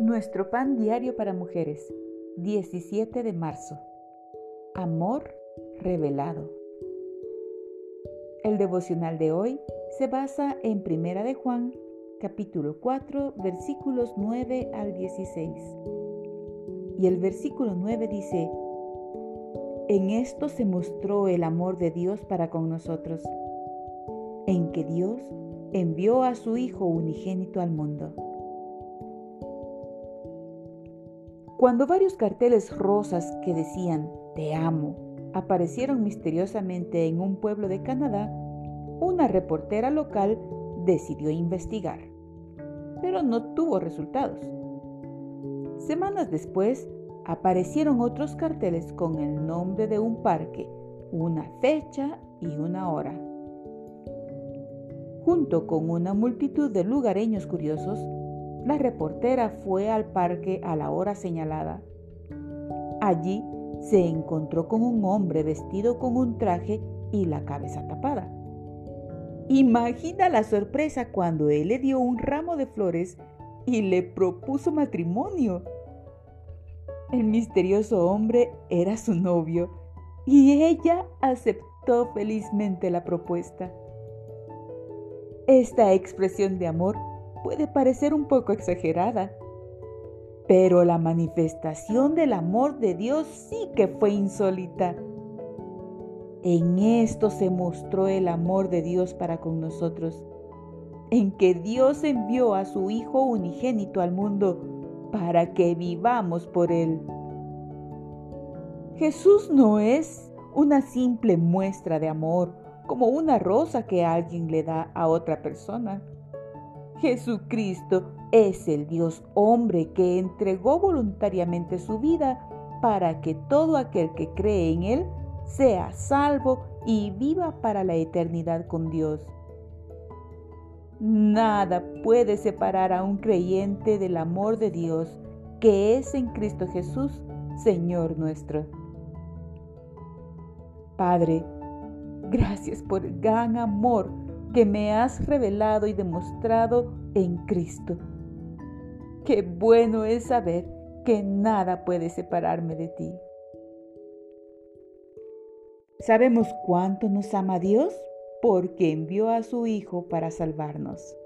Nuestro pan diario para mujeres, 17 de marzo. Amor revelado. El devocional de hoy se basa en Primera de Juan, capítulo 4, versículos 9 al 16. Y el versículo 9 dice, En esto se mostró el amor de Dios para con nosotros, en que Dios envió a su Hijo unigénito al mundo Cuando varios carteles rosas que decían Te amo aparecieron misteriosamente en un pueblo de Canadá, una reportera local decidió investigar, pero no tuvo resultados. Semanas después, aparecieron otros carteles con el nombre de un parque, una fecha y una hora. Junto con una multitud de lugareños curiosos, la reportera fue al parque a la hora señalada. Allí se encontró con un hombre vestido con un traje y la cabeza tapada. Imagina la sorpresa cuando él le dio un ramo de flores y le propuso matrimonio. El misterioso hombre era su novio y ella aceptó felizmente la propuesta. Esta expresión de amor puede parecer un poco exagerada, pero la manifestación del amor de Dios sí que fue insólita. En esto se mostró el amor de Dios para con nosotros, en que Dios envió a su Hijo unigénito al mundo para que vivamos por Él. Jesús no es una simple muestra de amor, como una rosa que alguien le da a otra persona. Jesucristo es el Dios hombre que entregó voluntariamente su vida para que todo aquel que cree en Él sea salvo y viva para la eternidad con Dios. Nada puede separar a un creyente del amor de Dios que es en Cristo Jesús, Señor nuestro. Padre, gracias por el gran amor que me has revelado y demostrado en Cristo. Qué bueno es saber que nada puede separarme de ti. ¿Sabemos cuánto nos ama Dios? Porque envió a su Hijo para salvarnos.